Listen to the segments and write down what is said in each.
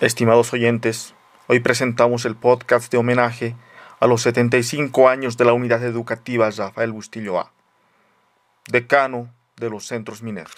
Estimados oyentes, hoy presentamos el podcast de homenaje a los 75 años de la unidad educativa Rafael Bustillo A, decano de los centros mineros.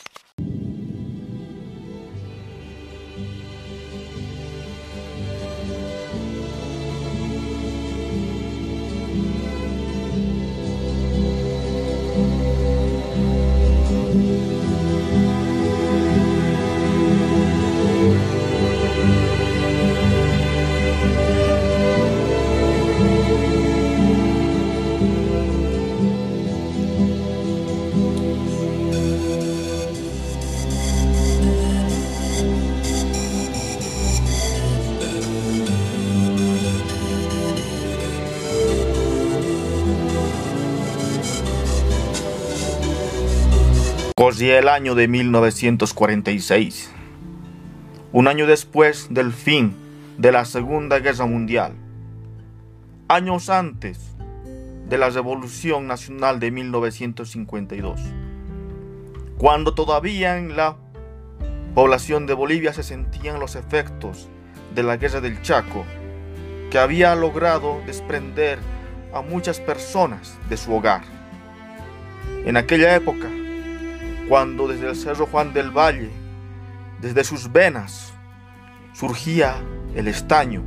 Corría el año de 1946, un año después del fin de la Segunda Guerra Mundial, años antes de la Revolución Nacional de 1952, cuando todavía en la población de Bolivia se sentían los efectos de la Guerra del Chaco, que había logrado desprender a muchas personas de su hogar. En aquella época, cuando desde el Cerro Juan del Valle, desde sus venas, surgía el estaño,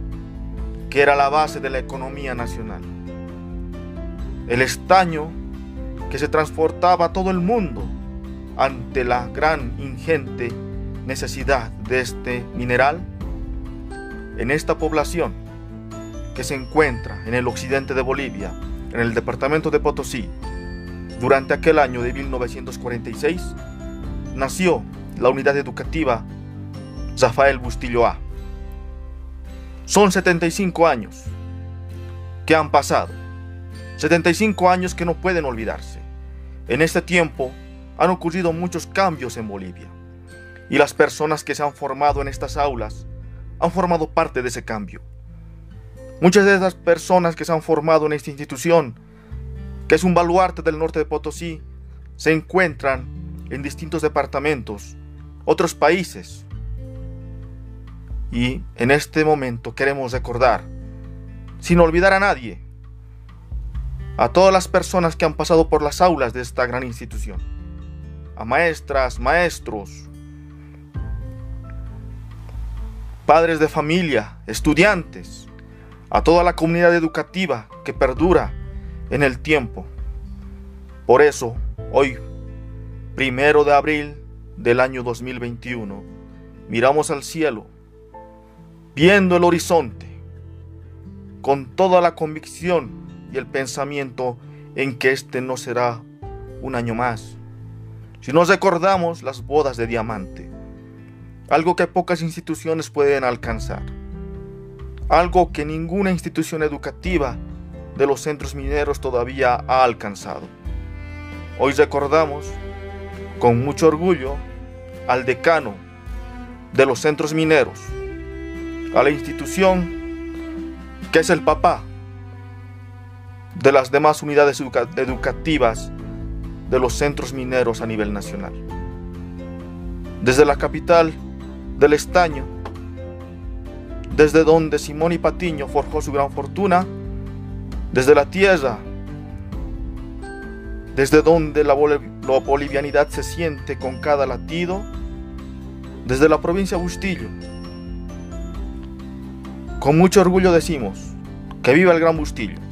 que era la base de la economía nacional. El estaño que se transportaba a todo el mundo ante la gran ingente necesidad de este mineral en esta población que se encuentra en el occidente de Bolivia, en el departamento de Potosí, durante aquel año de 1946 nació la unidad educativa Rafael Bustillo A. Son 75 años que han pasado, 75 años que no pueden olvidarse. En este tiempo han ocurrido muchos cambios en Bolivia y las personas que se han formado en estas aulas han formado parte de ese cambio. Muchas de esas personas que se han formado en esta institución que es un baluarte del norte de Potosí, se encuentran en distintos departamentos, otros países. Y en este momento queremos recordar, sin olvidar a nadie, a todas las personas que han pasado por las aulas de esta gran institución, a maestras, maestros, padres de familia, estudiantes, a toda la comunidad educativa que perdura en el tiempo. Por eso, hoy, primero de abril del año 2021, miramos al cielo, viendo el horizonte, con toda la convicción y el pensamiento en que este no será un año más. Si nos recordamos las bodas de diamante, algo que pocas instituciones pueden alcanzar, algo que ninguna institución educativa de los centros mineros todavía ha alcanzado. Hoy recordamos con mucho orgullo al decano de los centros mineros, a la institución que es el papá de las demás unidades educativas de los centros mineros a nivel nacional. Desde la capital del estaño, desde donde Simón y Patiño forjó su gran fortuna, desde la tierra, desde donde la, bolivianidad se siente con cada latido, desde la provincia Bustillo. Con mucho orgullo decimos, que viva el Gran Bustillo.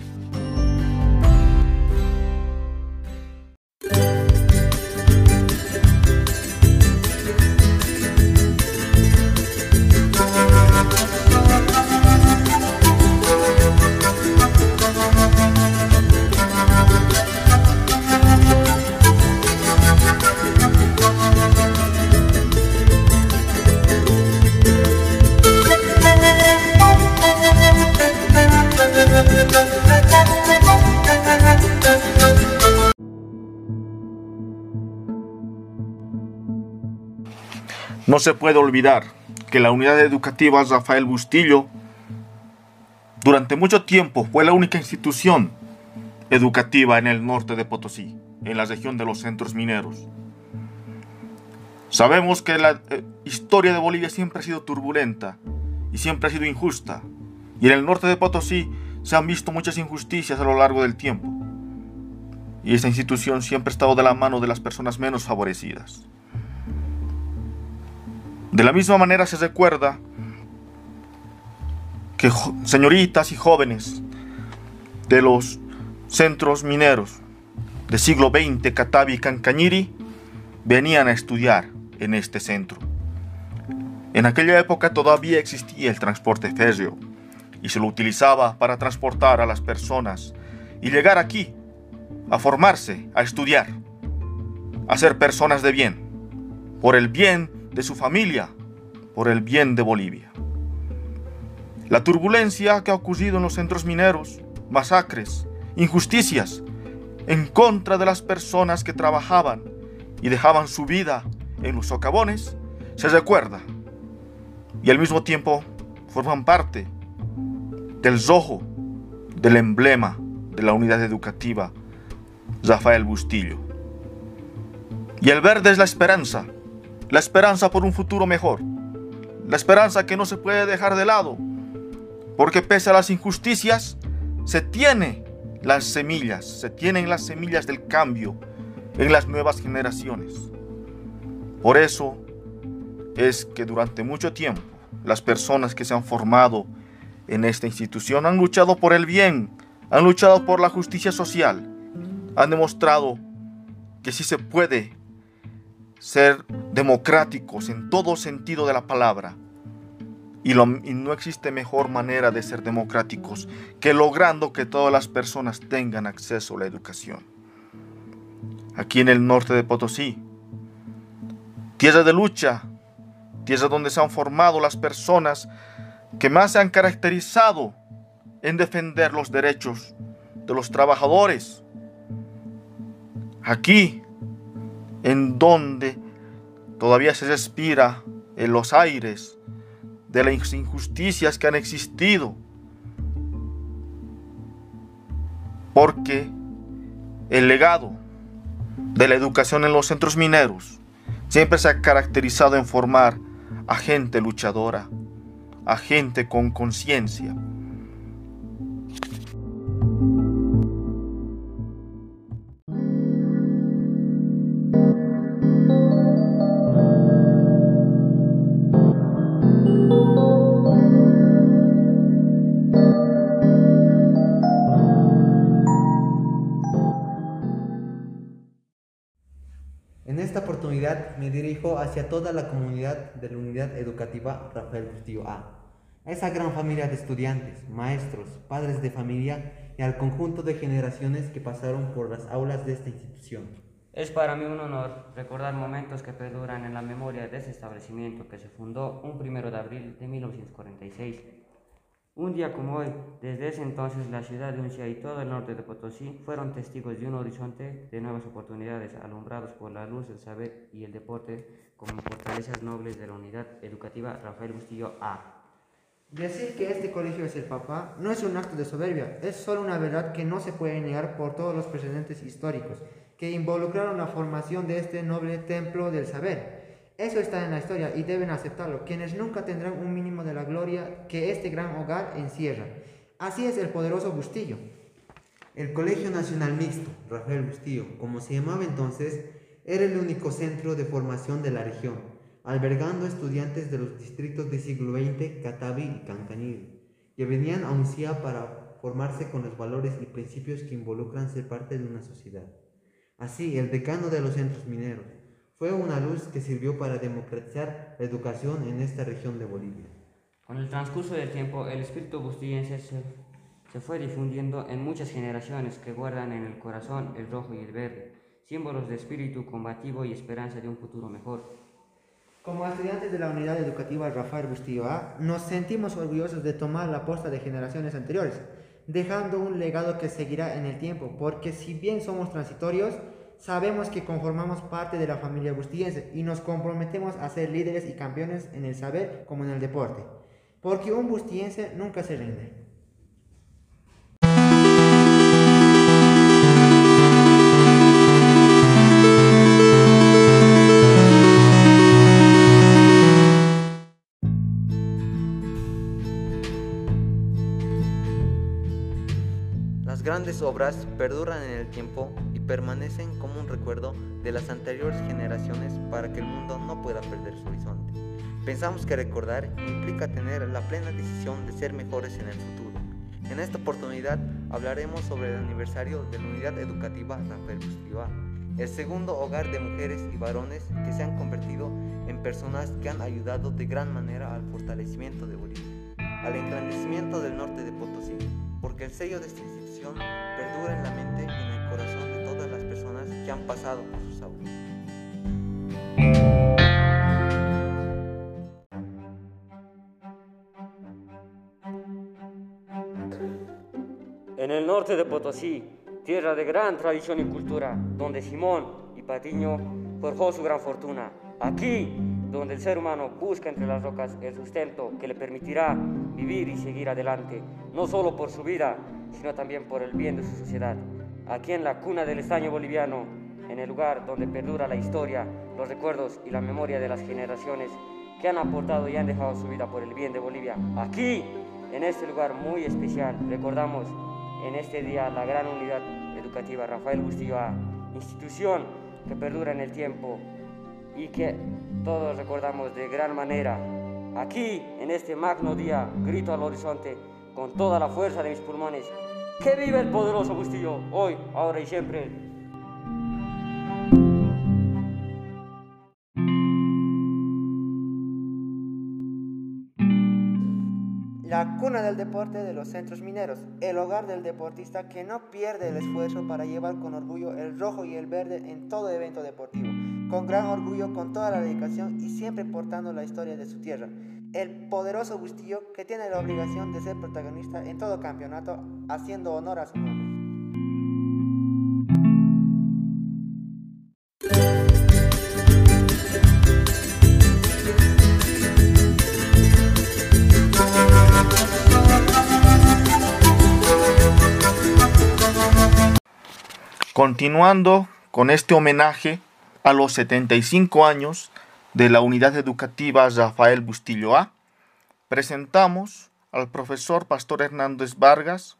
No se puede olvidar que la unidad educativa Rafael Bustillo durante mucho tiempo fue la única institución educativa en el norte de Potosí, en la región de los centros mineros. Sabemos que la eh, historia de Bolivia siempre ha sido turbulenta y siempre ha sido injusta. Y en el norte de Potosí se han visto muchas injusticias a lo largo del tiempo. Y esta institución siempre ha estado de la mano de las personas menos favorecidas. De la misma manera se recuerda que señoritas y jóvenes de los centros mineros del siglo XX, Catavi y Cancañiri, venían a estudiar en este centro. En aquella época todavía existía el transporte férreo y se lo utilizaba para transportar a las personas y llegar aquí a formarse, a estudiar, a ser personas de bien, por el bien de su familia, por el bien de Bolivia. La turbulencia que ha ocurrido en los centros mineros, masacres, injusticias, en contra de las personas que trabajaban y dejaban su vida en los socavones, se recuerda y al mismo tiempo forman parte del zojo, del emblema de la unidad educativa Rafael Bustillo. Y el verde es la esperanza, la esperanza por un futuro mejor, la esperanza que no se puede dejar de lado, porque pese a las injusticias, se tiene las semillas, se tienen las semillas del cambio en las nuevas generaciones. Por eso es que durante mucho tiempo las personas que se han formado en esta institución han luchado por el bien, han luchado por la justicia social, han demostrado que sí se puede ser democráticos en todo sentido de la palabra. Y, no existe mejor manera de ser democráticos que logrando que todas las personas tengan acceso a la educación. Aquí en el norte de Potosí, tierra de lucha, tierra donde se han formado las personas que más se han caracterizado en defender los derechos de los trabajadores. Aquí, en donde todavía se respira en los aires de las injusticias que han existido. Porque el legado de la educación en los centros mineros siempre se ha caracterizado en formar a gente luchadora, a gente con conciencia. Oportunidad me dirijo hacia toda la comunidad de la Unidad Educativa Rafael Bustillo A, a esa gran familia de estudiantes, maestros, padres de familia y al conjunto de generaciones que pasaron por las aulas de esta institución. Es para mí un honor recordar momentos que perduran en la memoria de este establecimiento que se fundó un 1 de abril de 1946 un día como hoy, desde ese entonces la ciudad de Uncia y todo el norte de Potosí fueron testigos de un horizonte de nuevas oportunidades alumbrados por la luz, el saber y el deporte como fortalezas nobles de la unidad educativa Rafael Bustillo A. Decir que este colegio es el papá no es un acto de soberbia, es solo una verdad que no se puede negar por todos los precedentes históricos que involucraron la formación de este noble templo del saber eso está en la historia y deben aceptarlo, quienes nunca tendrán un mínimo de la gloria que este gran hogar encierra. Así es el poderoso Bustillo. El Colegio Nacional Mixto, Rafael Bustillo, como se llamaba entonces, era el único centro de formación de la región, albergando estudiantes de los distritos de siglo XX, Catavi y Cancanil, que venían a UNCIA para formarse con los valores y principios que involucran ser parte de una sociedad. Así, el decano de los centros mineros, fue una luz que sirvió para democratizar la educación en esta región de Bolivia. Con el transcurso del tiempo, el espíritu bustillense se, fue difundiendo en muchas generaciones que guardan en el corazón el rojo y el verde, símbolos de espíritu combativo y esperanza de un futuro mejor. Como estudiantes de la unidad educativa Rafael Bustillo A, nos sentimos orgullosos de tomar la posta de generaciones anteriores, dejando un legado que seguirá en el tiempo, porque si bien somos transitorios, sabemos que conformamos parte de la familia agustiense y nos comprometemos a ser líderes y campeones en el saber como en el deporte, porque un bustiense nunca se rinde. Las grandes obras perduran en el tiempo permanecen como un recuerdo de las anteriores generaciones para que el mundo no pueda perder su horizonte. Pensamos que recordar implica tener la plena decisión de ser mejores en el futuro. En esta oportunidad hablaremos sobre el aniversario de la Unidad Educativa Rafael Bustilloa, el segundo hogar de mujeres y varones que se han convertido en personas que han ayudado de gran manera al fortalecimiento de Bolivia, al engrandecimiento del norte de Potosí, porque el sello de esta institución perdura en la mente y en el corazón que han pasado sus. En el norte de Potosí, tierra de gran tradición y cultura, donde Simón y Patiño forjó su gran fortuna. Aquí, donde el ser humano busca entre las rocas el sustento que le permitirá vivir y seguir adelante, no solo por su vida, sino también por el bien de su sociedad. Aquí en la cuna del estaño boliviano, en el lugar donde perdura la historia, los recuerdos y la memoria de las generaciones que han aportado y han dejado su vida por el bien de Bolivia. Aquí, en este lugar muy especial, recordamos en este día la gran unidad educativa Rafael Bustillo A, institución que perdura en el tiempo y que todos recordamos de gran manera. Aquí, en este magno día, grito al horizonte con toda la fuerza de mis pulmones, que vive el poderoso Bustillo, hoy, ahora y siempre. La cuna del deporte de los centros mineros, el hogar del deportista que no pierde el esfuerzo para llevar con orgullo el rojo y el verde en todo evento deportivo, con gran orgullo, con toda la dedicación y siempre portando la historia de su tierra. El poderoso Bustillo que tiene la obligación de ser protagonista en todo campeonato, haciendo honor a su nombre. Continuando con este homenaje a los 75 años de la unidad educativa Rafael Bustillo A, presentamos al profesor Pastor Hernández Vargas,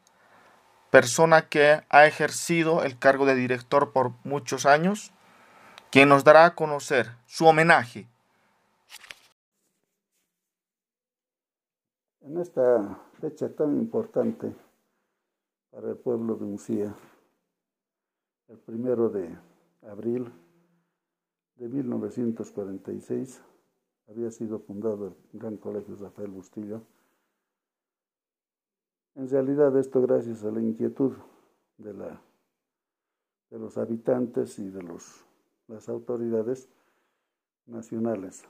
persona que ha ejercido el cargo de director por muchos años, quien nos dará a conocer su homenaje. En esta fecha tan importante para el pueblo de Mucía, el primero de abril de 1946 había sido fundado el Gran Colegio Rafael Bustillo. En realidad esto gracias a la inquietud de, la, de los habitantes y de los, las autoridades nacionales.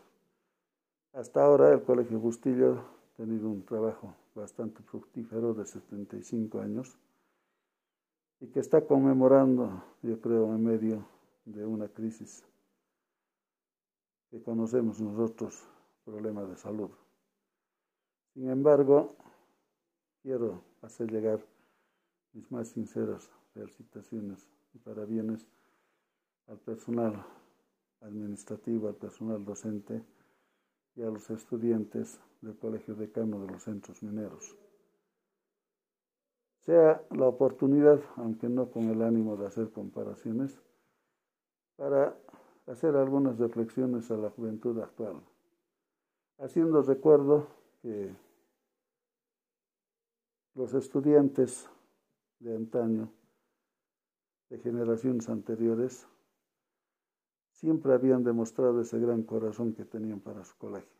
Hasta ahora el Colegio Bustillo ha tenido un trabajo bastante fructífero de 75 años y que está conmemorando, yo creo, en medio de una crisis que conocemos nosotros, problemas de salud. Sin embargo, quiero hacer llegar mis más sinceras felicitaciones y parabienes al personal administrativo, al personal docente y a los estudiantes del Colegio Decano de los Centros Mineros sea la oportunidad, aunque no con el ánimo de hacer comparaciones, para hacer algunas reflexiones a la juventud actual, haciendo recuerdo que los estudiantes de antaño, de generaciones anteriores, siempre habían demostrado ese gran corazón que tenían para su colegio.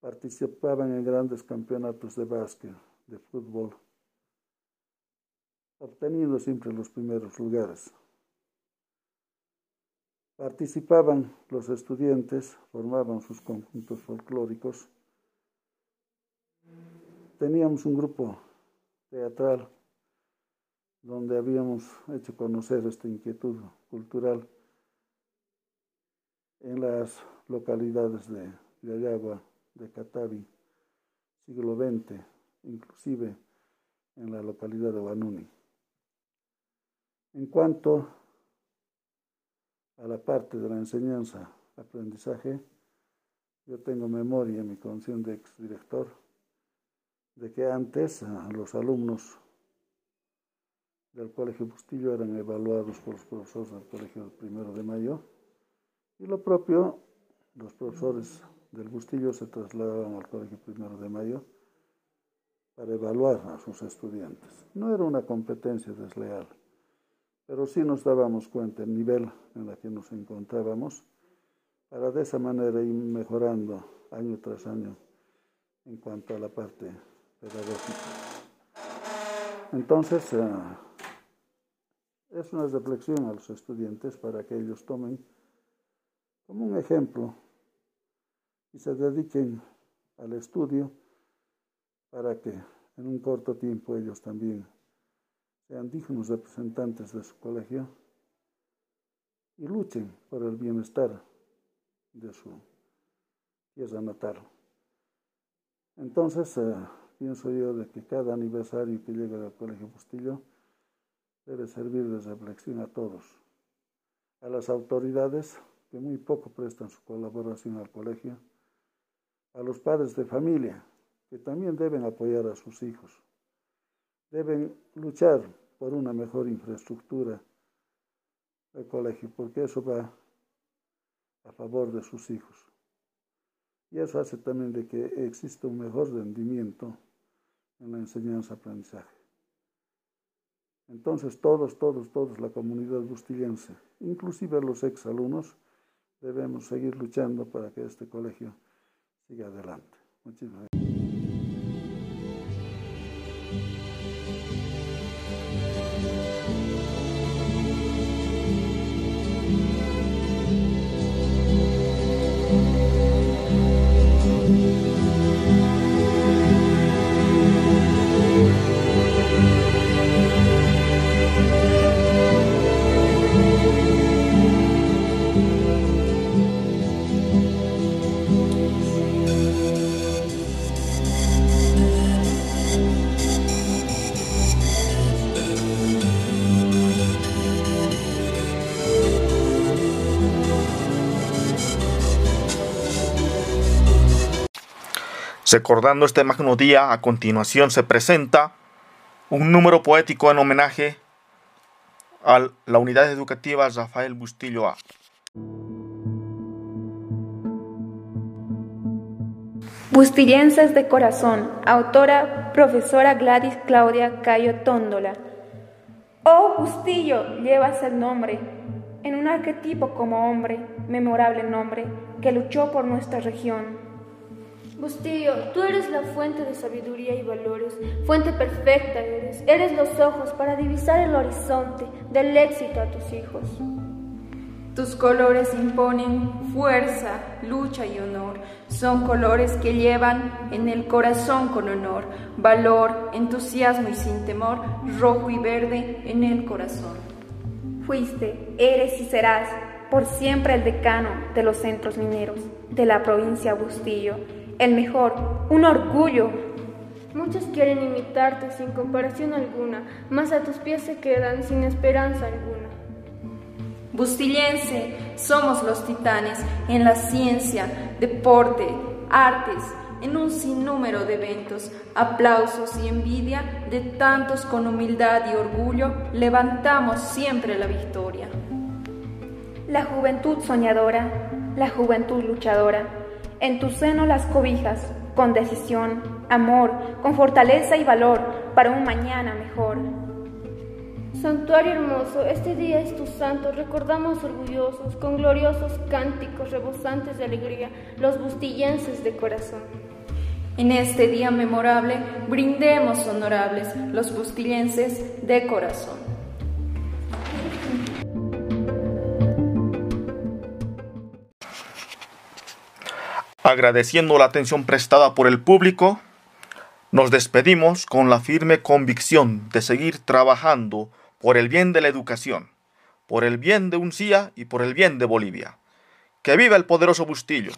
Participaban en grandes campeonatos de básquet, de fútbol, obteniendo siempre los primeros lugares. Participaban los estudiantes, formaban sus conjuntos folclóricos. Teníamos un grupo teatral donde habíamos hecho conocer esta inquietud cultural en las localidades de Yayagua, de Catavi, siglo XX, inclusive en la localidad de Banuni. En cuanto a la parte de la enseñanza, aprendizaje, yo tengo memoria mi condición de exdirector de que antes los alumnos del Colegio Bustillo eran evaluados por los profesores del Colegio Primero de Mayo y lo propio, los profesores del Bustillo se trasladaban al Colegio Primero de Mayo para evaluar a sus estudiantes. No era una competencia desleal, pero sí nos dábamos cuenta del nivel en el que nos encontrábamos para de esa manera ir mejorando año tras año en cuanto a la parte pedagógica. Entonces, eh, es una reflexión a los estudiantes para que ellos tomen como un ejemplo y se dediquen al estudio para que en un corto tiempo ellos también sean dignos representantes de su colegio y luchen por el bienestar de su tierra natal. Entonces, eh, pienso yo de que cada aniversario que llega del Colegio Bustillo debe servir de reflexión a todos, a las autoridades que muy poco prestan su colaboración al colegio, a los padres de familia que también deben apoyar a sus hijos, deben luchar por una mejor infraestructura del colegio, porque eso va a favor de sus hijos. Y eso hace también de que exista un mejor rendimiento en la enseñanza-aprendizaje. Entonces todos, todos, todos, la comunidad bustillense, inclusive los exalumnos, debemos seguir luchando para que este colegio siga adelante. Muchísimas gracias. Recordando este magno día, a continuación se presenta un número poético en homenaje a la unidad educativa Rafael Bustillo A. Bustillenses de corazón, autora profesora Gladys Claudia Cayo Tóndola. Oh Bustillo, llevas el nombre, en un arquetipo como hombre, memorable nombre, que luchó por nuestra región Bustillo, tú eres la fuente de sabiduría y valores, fuente perfecta eres, eres los ojos para divisar el horizonte del éxito a tus hijos. Tus colores imponen fuerza, lucha y honor. Son colores que llevan en el corazón con honor, valor, entusiasmo y sin temor, rojo y verde en el corazón. Fuiste, eres y serás por siempre el decano de los centros mineros de la provincia Bustillo el mejor, un orgullo. Muchos quieren imitarte sin comparación alguna, mas a tus pies se quedan sin esperanza alguna. Bustillense, somos los titanes en la ciencia, deporte, artes, en un sinnúmero de eventos, aplausos y envidia de tantos con humildad y orgullo, levantamos siempre la victoria. La juventud soñadora, la juventud luchadora en tu seno las cobijas, con decisión, amor, con fortaleza y valor para un mañana mejor. Santuario hermoso, este día es tu santo, recordamos orgullosos, con gloriosos cánticos rebosantes de alegría, los bustillenses de corazón. En este día memorable, brindemos honorables los bustillenses de corazón. Agradeciendo la atención prestada por el público, nos despedimos con la firme convicción de seguir trabajando por el bien de la educación, por el bien de Uncía y por el bien de Bolivia. ¡Que viva el poderoso Bustillo!